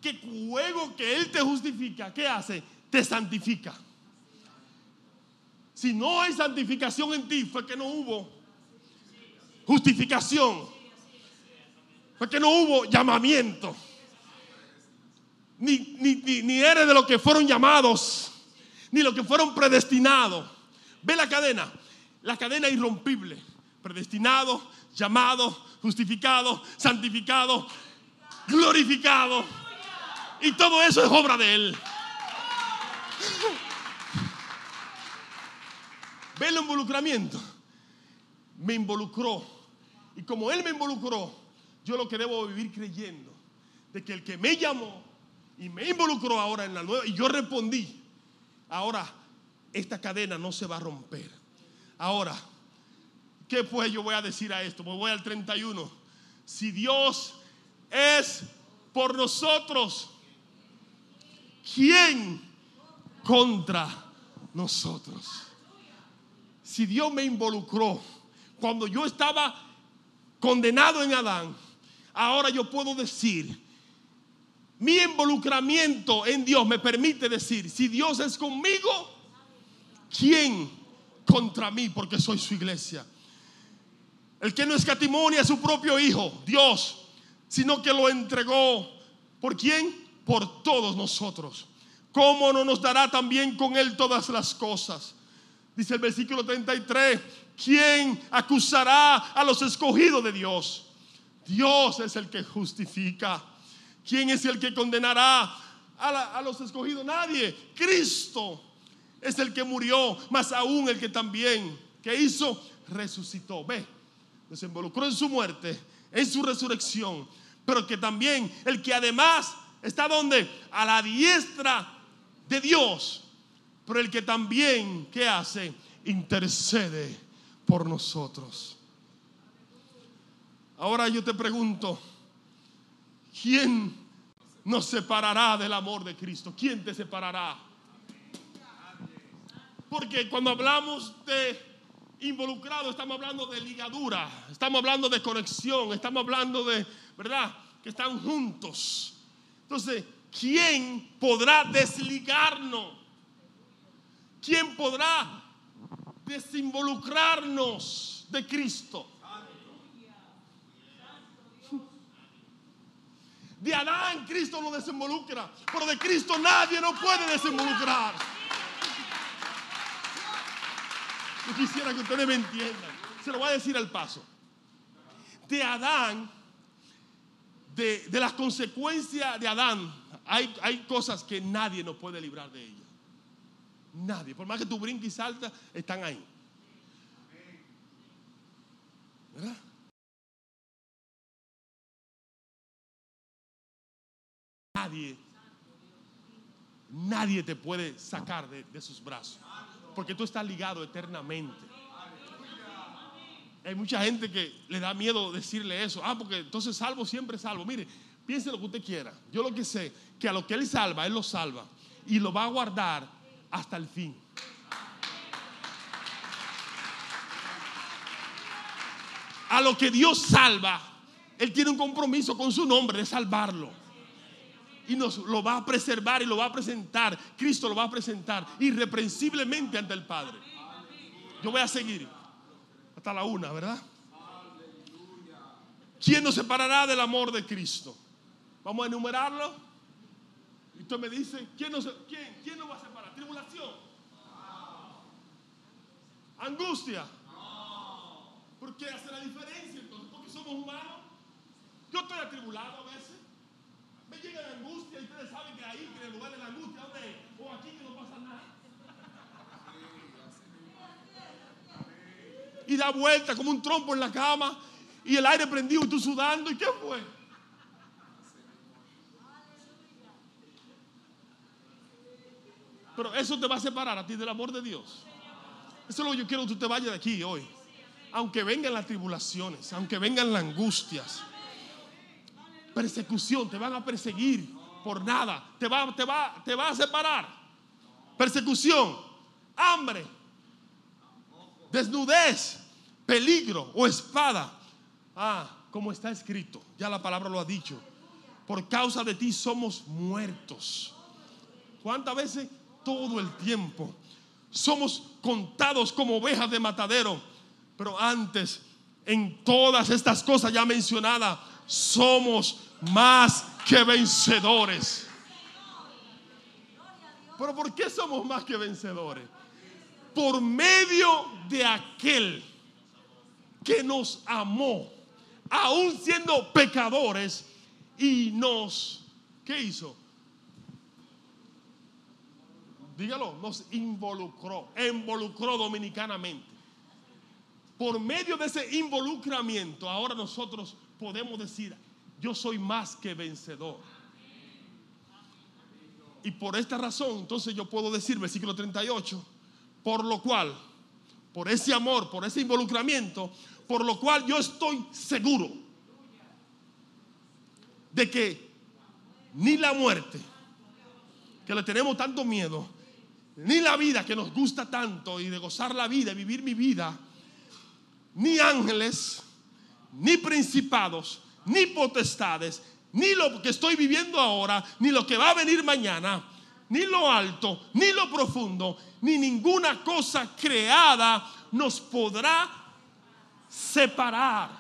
que luego que Él te justifica, ¿qué hace? Te santifica. Si no hay santificación en ti, fue que no hubo justificación. Fue que no hubo llamamiento. Ni, ni, ni, ni eres de los que fueron llamados, ni los que fueron predestinados. Ve la cadena, la cadena irrompible. Predestinado, llamado, justificado, santificado, glorificado. Y todo eso es obra de Él. Ve el involucramiento. Me involucró. Y como Él me involucró, yo lo que debo vivir creyendo de que el que me llamó y me involucró ahora en la nueva y yo respondí. Ahora esta cadena no se va a romper. Ahora, ¿qué pues yo voy a decir a esto? Me voy al 31. Si Dios es por nosotros, ¿quién contra nosotros? Si Dios me involucró cuando yo estaba condenado en Adán, ahora yo puedo decir, mi involucramiento en Dios me permite decir, si Dios es conmigo, ¿quién contra mí? Porque soy su iglesia. El que no escatimonia a su propio Hijo, Dios, sino que lo entregó. ¿Por quién? Por todos nosotros. ¿Cómo no nos dará también con Él todas las cosas? Dice el versículo 33, ¿quién acusará a los escogidos de Dios? Dios es el que justifica. ¿Quién es el que condenará a, los escogidos? Nadie. Cristo es el que murió, más aún el que también, que hizo, resucitó. Ve, nos involucró en su muerte, en su resurrección, pero que también el que además está donde? A la diestra de Dios, pero el que también, ¿qué hace? Intercede por nosotros. Ahora yo te pregunto, ¿quién nos separará del amor de Cristo? ¿Quién te separará? Porque cuando hablamos de involucrado, estamos hablando de ligadura, estamos hablando de conexión, estamos hablando de, ¿verdad? Que están juntos. Entonces, ¿quién podrá desligarnos? ¿Quién podrá desinvolucrarnos de Cristo? De Adán Cristo lo desinvolucra, pero de Cristo nadie no puede desinvolucrar. Yo quisiera que ustedes me entiendan. Se lo voy a decir al paso. De Adán, de, las consecuencias de Adán, hay, hay cosas que nadie nos puede librar de ellas. Nadie. Por más que tú brinques y saltas, están ahí. ¿Verdad? Nadie, nadie te puede sacar de, de sus brazos. Porque tú estás ligado eternamente. Hay mucha gente que le da miedo decirle eso. Ah, porque entonces salvo siempre salvo. Mire, piense lo que usted quiera. Yo lo que sé, que a lo que Él salva, Él lo salva. Y lo va a guardar hasta el fin. A lo que Dios salva, Él tiene un compromiso con su nombre de salvarlo y nos lo va a preservar y lo va a presentar. Cristo lo va a presentar irreprensiblemente ante el Padre. Yo voy a seguir hasta la una, ¿verdad? ¿Quién nos separará del amor de Cristo? Vamos a enumerarlo. Y usted me dice, ¿quién nos, quién, quién nos va a separar? ¿Tribulación? ¿Angustia? ¿Por qué hace la diferencia entonces? Porque somos humanos. Yo estoy atribulado a veces llega la angustia y ustedes saben que ahí, que en el lugar de la angustia, ¿dónde? O aquí que no pasa nada. Y da vuelta como un trompo en la cama y el aire prendido y tú sudando. ¿Y qué fue? Pero eso te va a separar a ti del amor de Dios. Eso es lo que yo quiero que tú te vayas de aquí hoy. Aunque vengan las tribulaciones, aunque vengan las angustias persecución, te van a perseguir por nada, te va, te va, te va a separar. Persecución, hambre, desnudez, peligro o espada. Ah, como está escrito, ya la palabra lo ha dicho. Por causa de ti somos muertos. ¿Cuántas veces? Todo el tiempo. Somos contados como ovejas de matadero. Pero antes, en todas estas cosas ya mencionadas, somos más que vencedores. Pero ¿por qué somos más que vencedores? Por medio de aquel que nos amó, aún siendo pecadores, y nos, ¿qué hizo? Dígalo, nos involucró, involucró dominicanamente. Por medio de ese involucramiento, ahora nosotros podemos decir, yo soy más que vencedor. Y por esta razón, entonces yo puedo decir, versículo 38, por lo cual, por ese amor, por ese involucramiento, por lo cual yo estoy seguro de que ni la muerte, que le tenemos tanto miedo, ni la vida que nos gusta tanto y de gozar la vida y vivir mi vida, ni ángeles, ni principados, ni potestades, ni lo que estoy viviendo ahora, ni lo que va a venir mañana, ni lo alto, ni lo profundo, ni ninguna cosa creada nos podrá separar,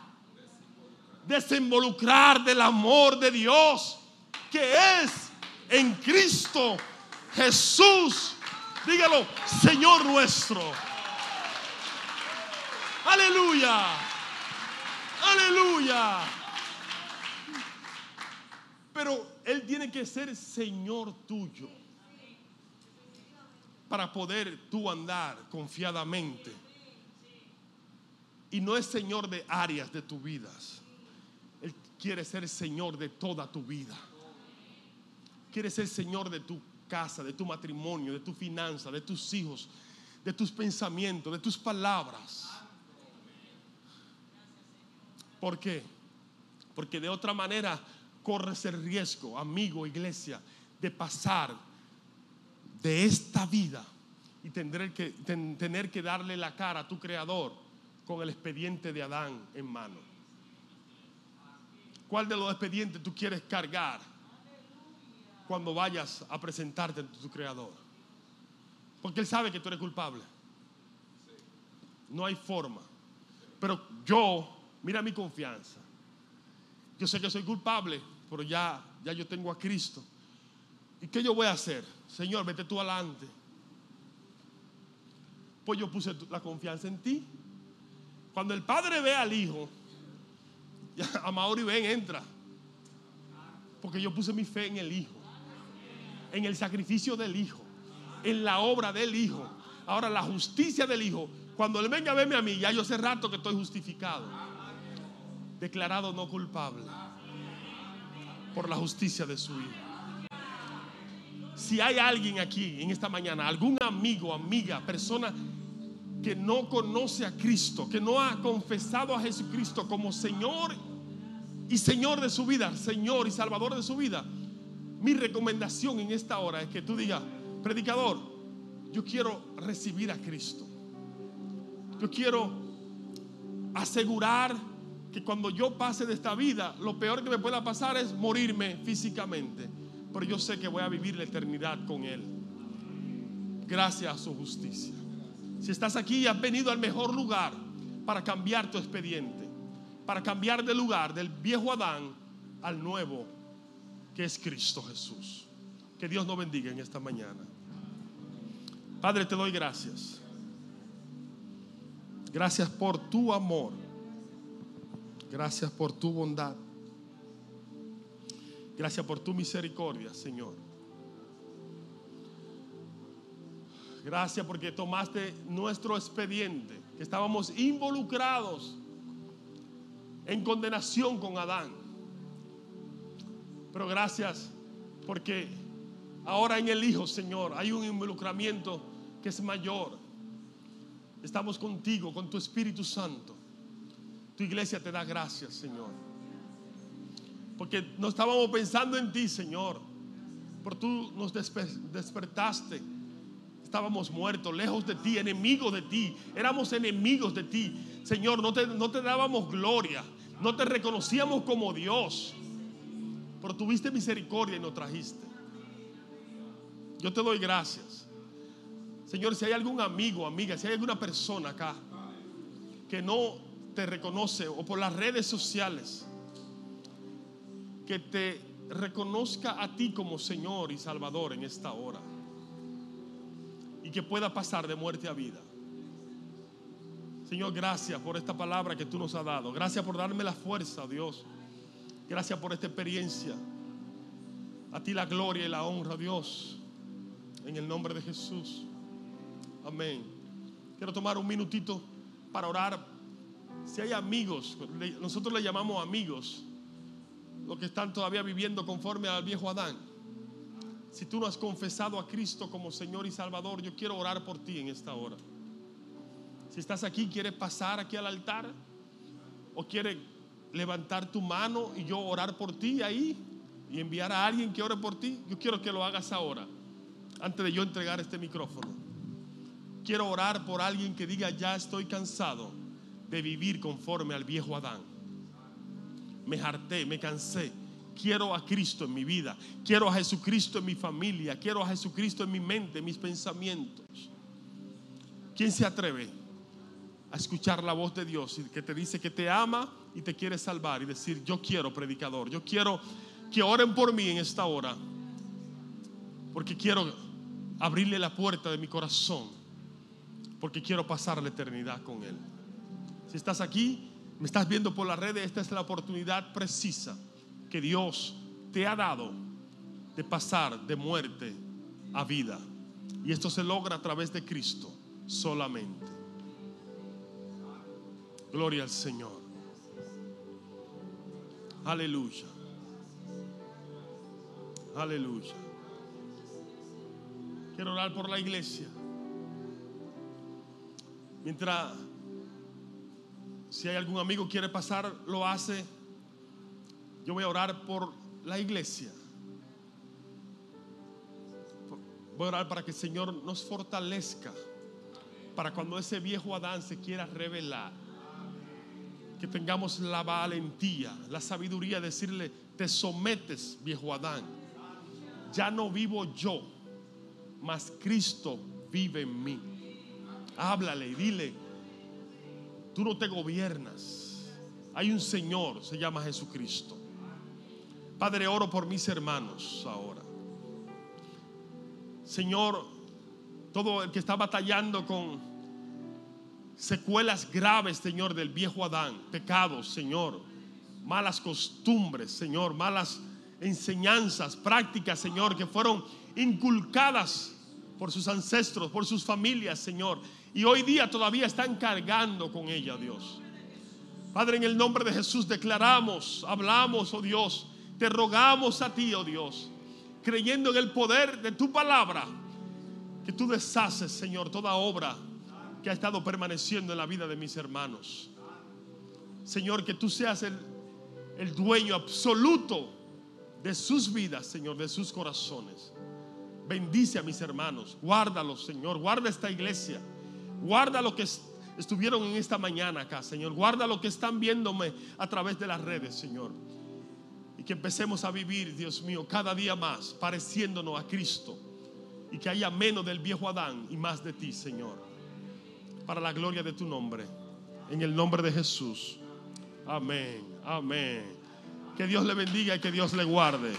desinvolucrar del amor de Dios que es en Cristo Jesús. Dígalo, Señor nuestro. Aleluya. Aleluya. Pero Él tiene que ser Señor tuyo para poder tú andar confiadamente. Y no es Señor de áreas de tu vida. Él quiere ser Señor de toda tu vida. Quiere ser Señor de tu casa, de tu matrimonio, de tu finanza, de tus hijos, de tus pensamientos, de tus palabras. ¿Por qué? Porque de otra manera corres el riesgo, amigo, iglesia, de pasar de esta vida y tener que, tener que darle la cara a tu creador con el expediente de Adán en mano. ¿Cuál de los expedientes tú quieres cargar cuando vayas a presentarte ante tu creador? Porque Él sabe que tú eres culpable. No hay forma. Pero yo, mira mi confianza. Yo sé que soy culpable, pero ya, ya yo tengo a Cristo. ¿Y qué yo voy a hacer? Señor, vete tú adelante. Pues yo puse la confianza en ti. Cuando el padre ve al hijo, [laughs] a Mauri ven, entra. Porque yo puse mi fe en el hijo, en el sacrificio del hijo, en la obra del hijo. Ahora, la justicia del hijo. Cuando él venga a verme a mí, ya yo hace rato que estoy justificado, declarado no culpable por la justicia de su hijo. Si hay alguien aquí en esta mañana, algún amigo, amiga, persona que no conoce a Cristo, que no ha confesado a Jesucristo como Señor y Señor de su vida, Señor y Salvador de su vida, mi recomendación en esta hora es que tú digas, predicador, yo quiero recibir a Cristo. Yo quiero asegurar que cuando yo pase de esta vida, lo peor que me pueda pasar es morirme físicamente pero yo sé que voy a vivir la eternidad con Él. Gracias a su justicia. Si estás aquí y has venido al mejor lugar para cambiar tu expediente, para cambiar de lugar del viejo Adán al nuevo, que es Cristo Jesús. Que Dios nos bendiga en esta mañana. Padre, te doy gracias. Gracias por tu amor. Gracias por tu bondad. Gracias por tu misericordia, Señor. Gracias porque tomaste nuestro expediente, que estábamos involucrados en condenación con Adán. Pero gracias porque ahora en el Hijo, Señor, hay un involucramiento que es mayor. Estamos contigo, con tu Espíritu Santo. Tu iglesia te da gracias, Señor. Porque no estábamos pensando en ti, Señor. Por tú nos despertaste. Estábamos muertos, lejos de ti, enemigos de ti. Éramos enemigos de ti. Señor, no te, no te dábamos gloria. No te reconocíamos como Dios. Pero tuviste misericordia y nos trajiste. Yo te doy gracias. Señor, si hay algún amigo, amiga, si hay alguna persona acá que no te reconoce o por las redes sociales que te reconozca a ti como Señor y Salvador en esta hora. Y que pueda pasar de muerte a vida. Señor, gracias por esta palabra que tú nos has dado. Gracias por darme la fuerza, Dios. Gracias por esta experiencia. A ti la gloria y la honra, Dios. En el nombre de Jesús. Amén. Quiero tomar un minutito para orar. Si hay amigos, nosotros le llamamos amigos los que están todavía viviendo conforme al viejo Adán. Si tú no has confesado a Cristo como Señor y Salvador, yo quiero orar por ti en esta hora. Si estás aquí, quieres pasar aquí al altar o quieres levantar tu mano y yo orar por ti ahí y enviar a alguien que ore por ti, yo quiero que lo hagas ahora, antes de yo entregar este micrófono. Quiero orar por alguien que diga, ya estoy cansado de vivir conforme al viejo Adán. Me harté, me cansé. Quiero a Cristo en mi vida. Quiero a Jesucristo en mi familia. Quiero a Jesucristo en mi mente, en mis pensamientos. ¿Quién se atreve a escuchar la voz de Dios que te dice que te ama y te quiere salvar y decir, yo quiero predicador, yo quiero que oren por mí en esta hora, porque quiero abrirle la puerta de mi corazón, porque quiero pasar la eternidad con Él. Estás aquí, me estás viendo por las redes, esta es la oportunidad precisa que Dios te ha dado de pasar de muerte a vida. Y esto se logra a través de Cristo solamente. Gloria al Señor. Aleluya. Aleluya. Quiero orar por la iglesia. Mientras, si hay algún amigo que quiere pasar, lo hace. Yo voy a orar por la iglesia. Voy a orar para que el Señor nos fortalezca. Para cuando ese viejo Adán se quiera revelar. Que tengamos la valentía, la sabiduría de decirle, te sometes, viejo Adán. Ya no vivo yo, mas Cristo vive en mí. Háblale y dile, tú no te gobiernas. Hay un Señor, se llama Jesucristo. Padre, oro por mis hermanos ahora. Señor, todo el que está batallando con secuelas graves, Señor, del viejo Adán, pecados, Señor, malas costumbres, Señor, malas enseñanzas, prácticas, Señor, que fueron inculcadas por sus ancestros, por sus familias, Señor, y hoy día todavía están cargando con ella, Dios. Padre, en el nombre de Jesús declaramos, hablamos, oh Dios, te rogamos a ti, oh Dios, creyendo en el poder de tu palabra, que tú deshaces, Señor, toda obra que ha estado permaneciendo en la vida de mis hermanos. Señor, que tú seas el, el dueño absoluto de sus vidas, Señor, de sus corazones. Bendice a mis hermanos, guárdalos, Señor, guarda esta iglesia, guarda lo que estuvieron en esta mañana acá, Señor, guarda lo que están viéndome a través de las redes, Señor. Y que empecemos a vivir, Dios mío, cada día más pareciéndonos a Cristo y que haya menos del viejo Adán y más de ti, Señor. Para la gloria de tu nombre, en el nombre de Jesús. Amén, amén. Que Dios le bendiga y que Dios le guarde.